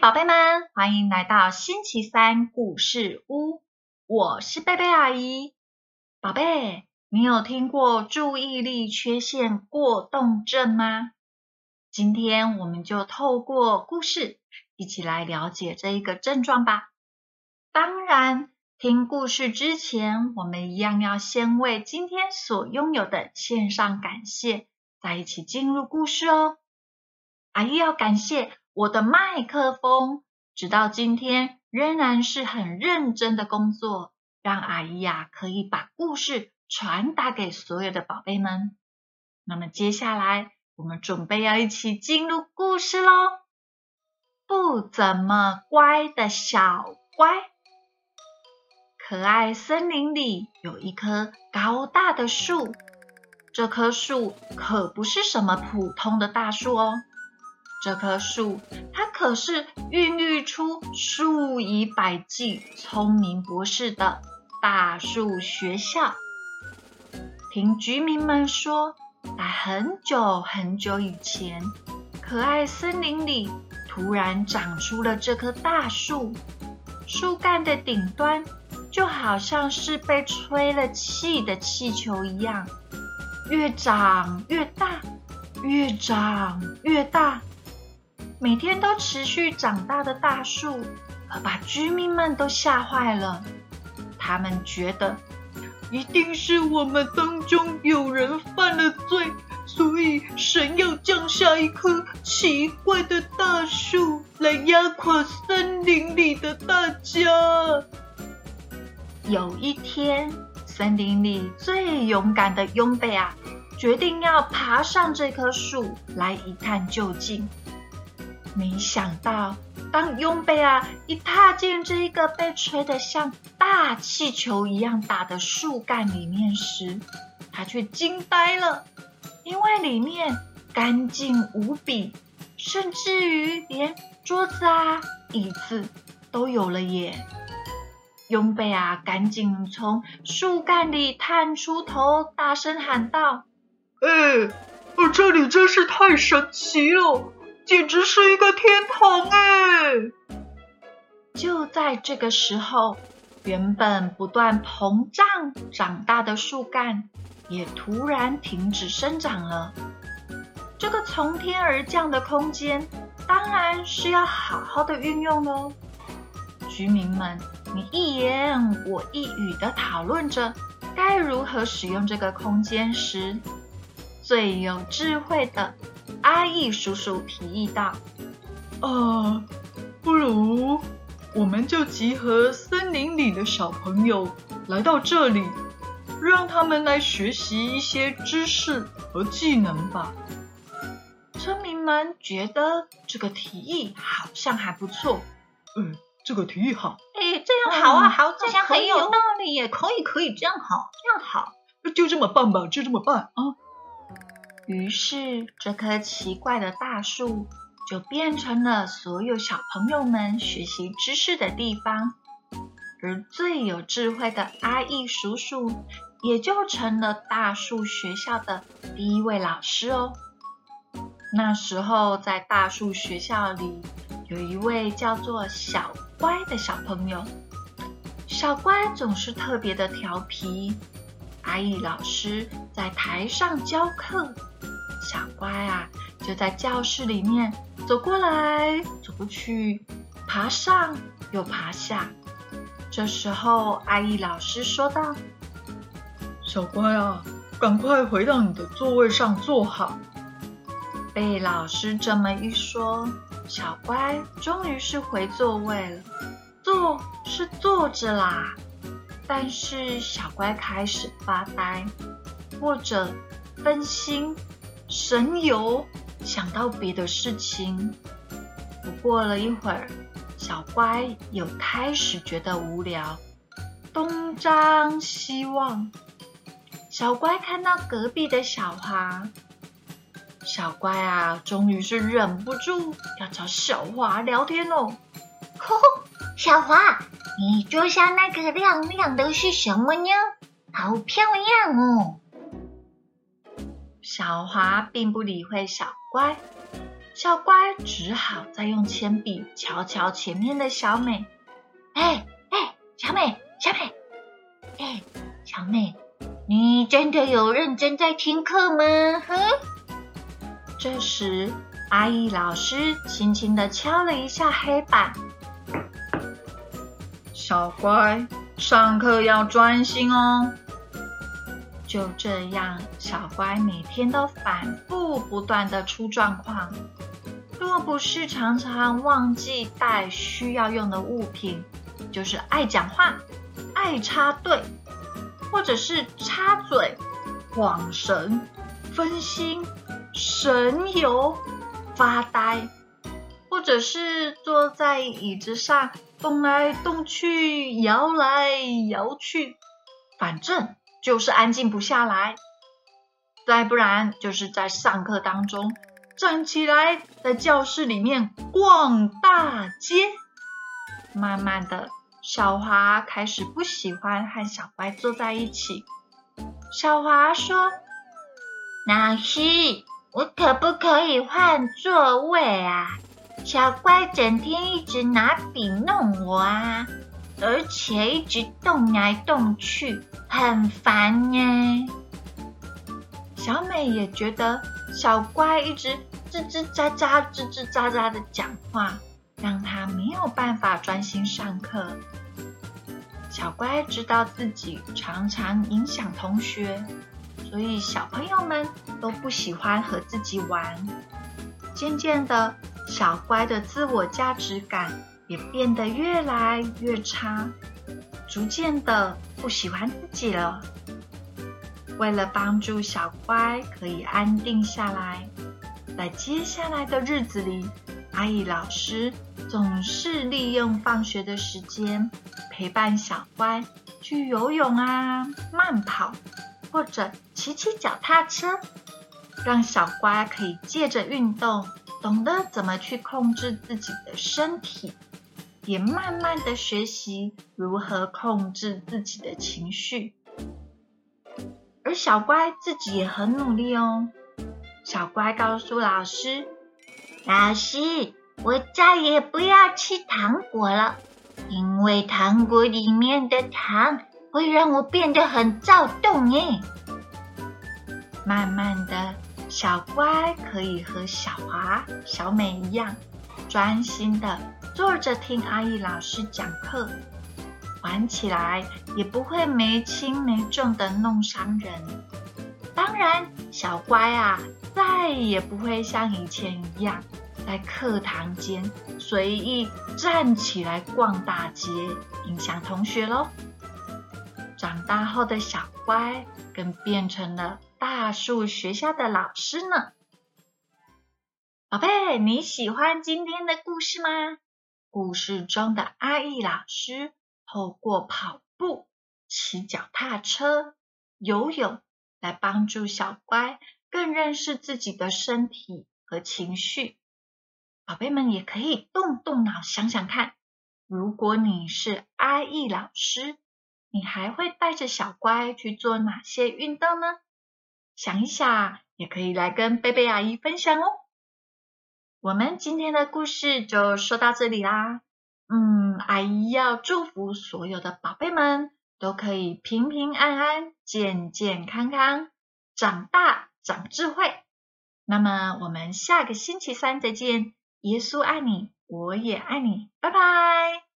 宝贝们，欢迎来到星期三故事屋。我是贝贝阿姨。宝贝，你有听过注意力缺陷过动症吗？今天我们就透过故事一起来了解这一个症状吧。当然，听故事之前，我们一样要先为今天所拥有的献上感谢，再一起进入故事哦。阿姨要感谢。我的麦克风直到今天仍然是很认真的工作，让阿姨呀可以把故事传达给所有的宝贝们。那么接下来我们准备要一起进入故事喽。不怎么乖的小乖，可爱森林里有一棵高大的树，这棵树可不是什么普通的大树哦。这棵树，它可是孕育出数以百计聪明博士的大树学校。听居民们说，在很久很久以前，可爱森林里突然长出了这棵大树，树干的顶端就好像是被吹了气的气球一样，越长越大，越长越大。每天都持续长大的大树，可把居民们都吓坏了。他们觉得，一定是我们当中有人犯了罪，所以神要降下一棵奇怪的大树来压垮森林里的大家。有一天，森林里最勇敢的拥贝啊，决定要爬上这棵树来一探究竟。没想到，当雍贝啊一踏进这一个被吹得像大气球一样大的树干里面时，他却惊呆了，因为里面干净无比，甚至于连桌子啊、椅子都有了耶！雍贝啊，赶紧从树干里探出头，大声喊道：“哎，这里真是太神奇了！”简直是一个天堂哎！就在这个时候，原本不断膨胀长大的树干也突然停止生长了。这个从天而降的空间，当然是要好好的运用喽。居民们，你一言我一语的讨论着该如何使用这个空间时，最有智慧的。阿义叔叔提议道：“呃，不如我们就集合森林里的小朋友来到这里，让他们来学习一些知识和技能吧。”村民们觉得这个提议好像还不错。嗯，这个提议好。哎，这样好啊，好，这样很有道理耶，可以，可以，这样好，这样好，就这么办吧，就这么办啊。于是，这棵奇怪的大树就变成了所有小朋友们学习知识的地方，而最有智慧的阿义叔叔也就成了大树学校的第一位老师哦。那时候，在大树学校里，有一位叫做小乖的小朋友，小乖总是特别的调皮。阿义老师在台上教课。乖啊，就在教室里面走过来走过去，爬上又爬下。这时候，阿姨老师说道：“小乖啊，赶快回到你的座位上坐好。”被老师这么一说，小乖终于是回座位了。坐是坐着啦，但是小乖开始发呆，或者分心。神游，想到别的事情。不过了一会儿，小乖又开始觉得无聊，东张西望。小乖看到隔壁的小华，小乖啊，终于是忍不住要找小华聊天喽。呵呵，小华，你桌上那个亮亮的是什么呢？好漂亮哦！小华并不理会小乖，小乖只好再用铅笔瞧瞧前面的小美。哎哎，小美，小美，哎，小美，你真的有认真在听课吗？这时，阿姨老师轻轻的敲了一下黑板。小乖，上课要专心哦。就这样，小乖每天都反复不断的出状况。若不是常常忘记带需要用的物品，就是爱讲话、爱插队，或者是插嘴、晃神、分心、神游、发呆，或者是坐在椅子上动来动去、摇来摇去，反正就是安静不下来。再不然就是在上课当中。站起来，在教室里面逛大街。慢慢的，小华开始不喜欢和小乖坐在一起。小华说：“老师，我可不可以换座位啊？小乖整天一直拿笔弄我啊，而且一直动来动去，很烦呢。”小美也觉得小乖一直。吱吱喳喳、吱吱喳喳的讲话，让她没有办法专心上课。小乖知道自己常常影响同学，所以小朋友们都不喜欢和自己玩。渐渐的，小乖的自我价值感也变得越来越差，逐渐的不喜欢自己了。为了帮助小乖可以安定下来。在接下来的日子里，阿姨老师总是利用放学的时间陪伴小乖去游泳啊、慢跑，或者骑骑脚踏车，让小乖可以借着运动，懂得怎么去控制自己的身体，也慢慢的学习如何控制自己的情绪。而小乖自己也很努力哦。小乖告诉老师：“老师，我再也不要吃糖果了，因为糖果里面的糖会让我变得很躁动。”耶。慢慢的，小乖可以和小华、小美一样，专心的坐着听阿姨老师讲课，玩起来也不会没轻没重的弄伤人。当然，小乖啊。再也不会像以前一样在课堂间随意站起来逛大街，影响同学喽。长大后的小乖更变成了大树学校的老师呢。宝贝，你喜欢今天的故事吗？故事中的阿义老师透过跑步、骑脚踏车、游泳来帮助小乖。更认识自己的身体和情绪，宝贝们也可以动动脑想想看，如果你是阿义老师，你还会带着小乖去做哪些运动呢？想一想，也可以来跟贝贝阿姨分享哦。我们今天的故事就说到这里啦。嗯，阿姨要祝福所有的宝贝们都可以平平安安、健健康康长大。长智慧，那么我们下个星期三再见。耶稣爱你，我也爱你，拜拜。